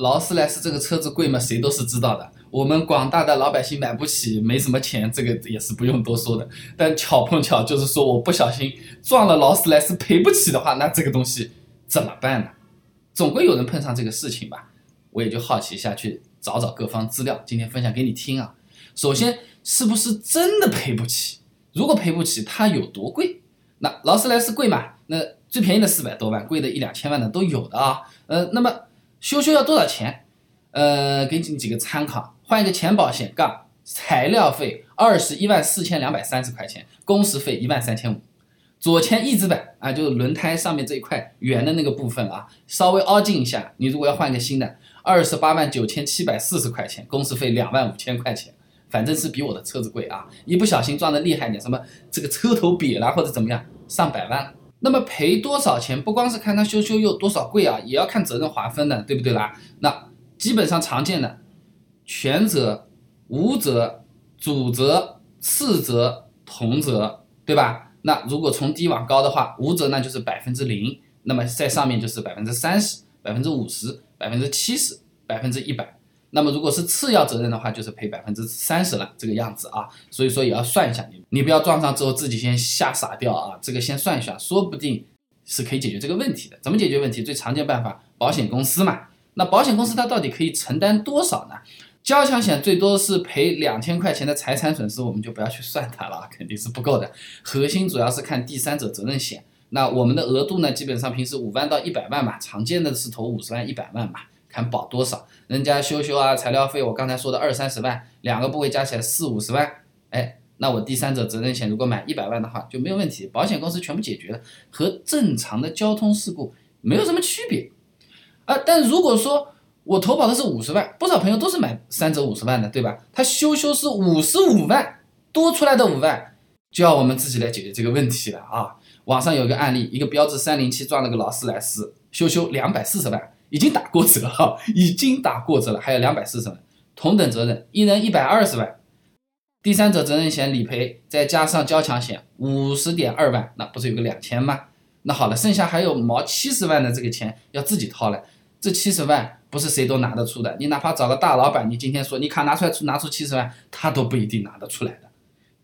劳斯莱斯这个车子贵吗？谁都是知道的。我们广大的老百姓买不起，没什么钱，这个也是不用多说的。但巧碰巧就是说，我不小心撞了劳斯莱斯，赔不起的话，那这个东西怎么办呢？总归有人碰上这个事情吧。我也就好奇下去找找各方资料，今天分享给你听啊。首先，是不是真的赔不起？如果赔不起，它有多贵？那劳斯莱斯贵嘛？那最便宜的四百多万，贵的一两千万的都有的啊。呃，那么修修要多少钱？呃，给你几个参考，换一个前保险杠，材料费二十一万四千两百三十块钱，工时费一万三千五。左前翼子板啊，就是轮胎上面这一块圆的那个部分啊，稍微凹进一下，你如果要换个新的，二十八万九千七百四十块钱，工时费两万五千块钱，反正是比我的车子贵啊。一不小心撞的厉害点，什么这个车头瘪了或者怎么样，上百万。那么赔多少钱，不光是看他修修又多少贵啊，也要看责任划分的，对不对啦？那基本上常见的全责、无责、主责、次责、同责，对吧？那如果从低往高的话，无责那就是百分之零，那么在上面就是百分之三十、百分之五十、百分之七十、百分之一百。那么如果是次要责任的话，就是赔百分之三十了，这个样子啊。所以说也要算一下，你你不要撞上之后自己先吓傻掉啊。这个先算一下，说不定是可以解决这个问题的。怎么解决问题？最常见办法，保险公司嘛。那保险公司它到底可以承担多少呢？交强险最多是赔两千块钱的财产损失，我们就不要去算它了，肯定是不够的。核心主要是看第三者责任险，那我们的额度呢，基本上平时五万到一百万嘛，常见的是投五十万、一百万嘛，看保多少。人家修修啊，材料费我刚才说的二三十万，两个部位加起来四五十万，哎，那我第三者责任险如果买一百万的话就没有问题，保险公司全部解决了，和正常的交通事故没有什么区别啊。但如果说，我投保的是五十万，不少朋友都是买三者五十万的，对吧？他修修是五十五万多出来的五万，就要我们自己来解决这个问题了啊！网上有个案例，一个标致三零七撞了个劳斯莱斯，修修两百四十万，已经打过折了，已经打过折了，还有两百四十万，同等责任，一人一百二十万，第三者责任险理赔再加上交强险五十点二万，那不是有个两千吗？那好了，剩下还有毛七十万的这个钱要自己掏了，这七十万。不是谁都拿得出的，你哪怕找个大老板，你今天说你卡拿出来出拿出七十万，他都不一定拿得出来的，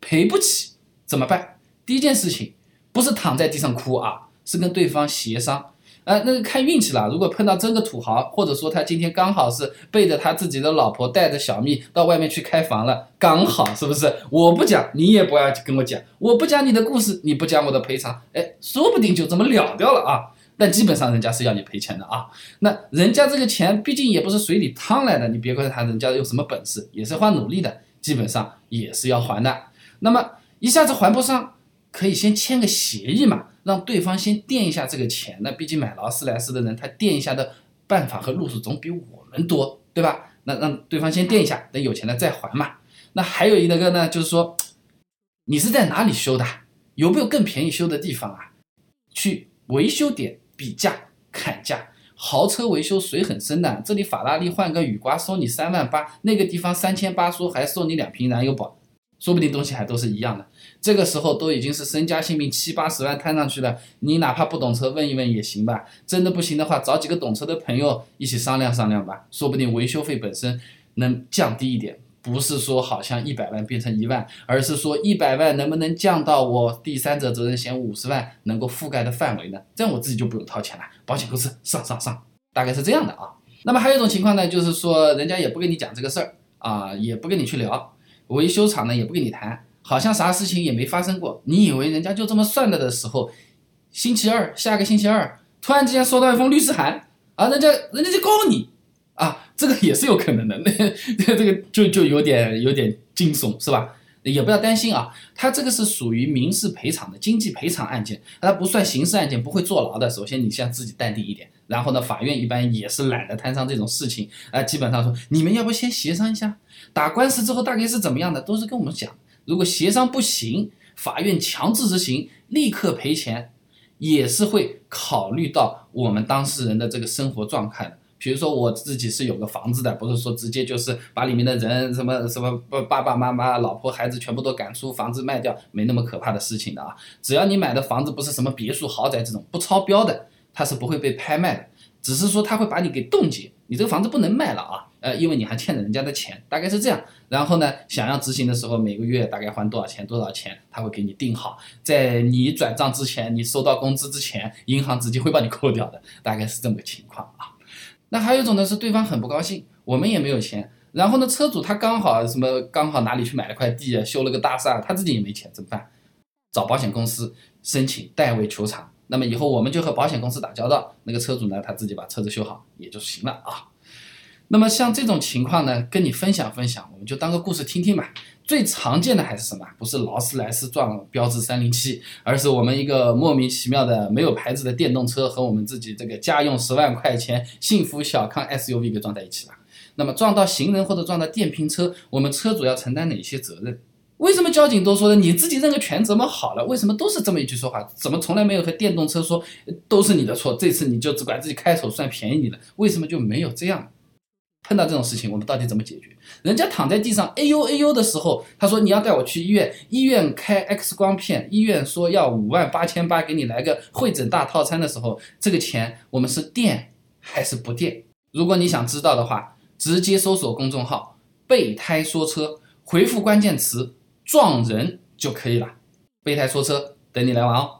赔不起怎么办？第一件事情不是躺在地上哭啊，是跟对方协商，呃，那个看运气了。如果碰到真个土豪，或者说他今天刚好是背着他自己的老婆，带着小蜜到外面去开房了，刚好是不是？我不讲，你也不要跟我讲，我不讲你的故事，你不讲我的赔偿，哎，说不定就这么了掉了啊。但基本上人家是要你赔钱的啊，那人家这个钱毕竟也不是水里趟来的，你别怪他人家有什么本事，也是花努力的，基本上也是要还的。那么一下子还不上，可以先签个协议嘛，让对方先垫一下这个钱。那毕竟买劳斯莱斯的人，他垫一下的办法和路数总比我们多，对吧？那让对方先垫一下，等有钱了再还嘛。那还有一个呢，就是说，你是在哪里修的？有没有更便宜修的地方啊？去维修点。比价砍价，豪车维修水很深的。这里法拉利换个雨刮收你三万八，那个地方三千八说还送你两瓶燃油宝，说不定东西还都是一样的。这个时候都已经是身家性命七八十万摊上去了，你哪怕不懂车问一问也行吧。真的不行的话，找几个懂车的朋友一起商量商量吧，说不定维修费本身能降低一点。不是说好像一百万变成一万，而是说一百万能不能降到我第三者责任险五十万能够覆盖的范围呢？这样我自己就不用掏钱了，保险公司上上上，大概是这样的啊。那么还有一种情况呢，就是说人家也不跟你讲这个事儿啊，也不跟你去聊，维修厂呢也不跟你谈，好像啥事情也没发生过。你以为人家就这么算了的时候，星期二下个星期二突然之间收到一封律师函啊，人家人家就告你。啊，这个也是有可能的，那 这个就就有点有点惊悚，是吧？也不要担心啊，他这个是属于民事赔偿的经济赔偿案件，它不算刑事案件，不会坐牢的。首先你先自己淡定一点，然后呢，法院一般也是懒得摊上这种事情，啊，基本上说你们要不先协商一下，打官司之后大概是怎么样的，都是跟我们讲。如果协商不行，法院强制执行，立刻赔钱，也是会考虑到我们当事人的这个生活状态的。比如说我自己是有个房子的，不是说直接就是把里面的人什么什么爸爸爸妈妈、老婆孩子全部都赶出房子卖掉，没那么可怕的事情的啊。只要你买的房子不是什么别墅豪宅这种不超标的，它是不会被拍卖的，只是说它会把你给冻结，你这个房子不能卖了啊，呃，因为你还欠着人家的钱，大概是这样。然后呢，想要执行的时候，每个月大概还多少钱，多少钱，他会给你定好，在你转账之前，你收到工资之前，银行直接会帮你扣掉的，大概是这么个情况啊。那还有一种呢，是对方很不高兴，我们也没有钱，然后呢，车主他刚好什么，刚好哪里去买了块地啊，修了个大厦，他自己也没钱，怎么办？找保险公司申请代位求偿。那么以后我们就和保险公司打交道，那个车主呢，他自己把车子修好也就行了啊。那么像这种情况呢，跟你分享分享，我们就当个故事听听吧。最常见的还是什么？不是劳斯莱斯撞标致三零七，而是我们一个莫名其妙的没有牌子的电动车和我们自己这个家用十万块钱幸福小康 SUV 给撞在一起了。那么撞到行人或者撞到电瓶车，我们车主要承担哪些责任？为什么交警都说的你自己认个全责么好了？为什么都是这么一句说话？怎么从来没有和电动车说都是你的错？这次你就只管自己开手算便宜你了？为什么就没有这样？碰到这种事情，我们到底怎么解决？人家躺在地上哎呦哎呦的时候，他说你要带我去医院，医院开 X 光片，医院说要五万八千八给你来个会诊大套餐的时候，这个钱我们是垫还是不垫？如果你想知道的话，直接搜索公众号“备胎说车”，回复关键词。撞人就可以了，备胎说车等你来玩哦。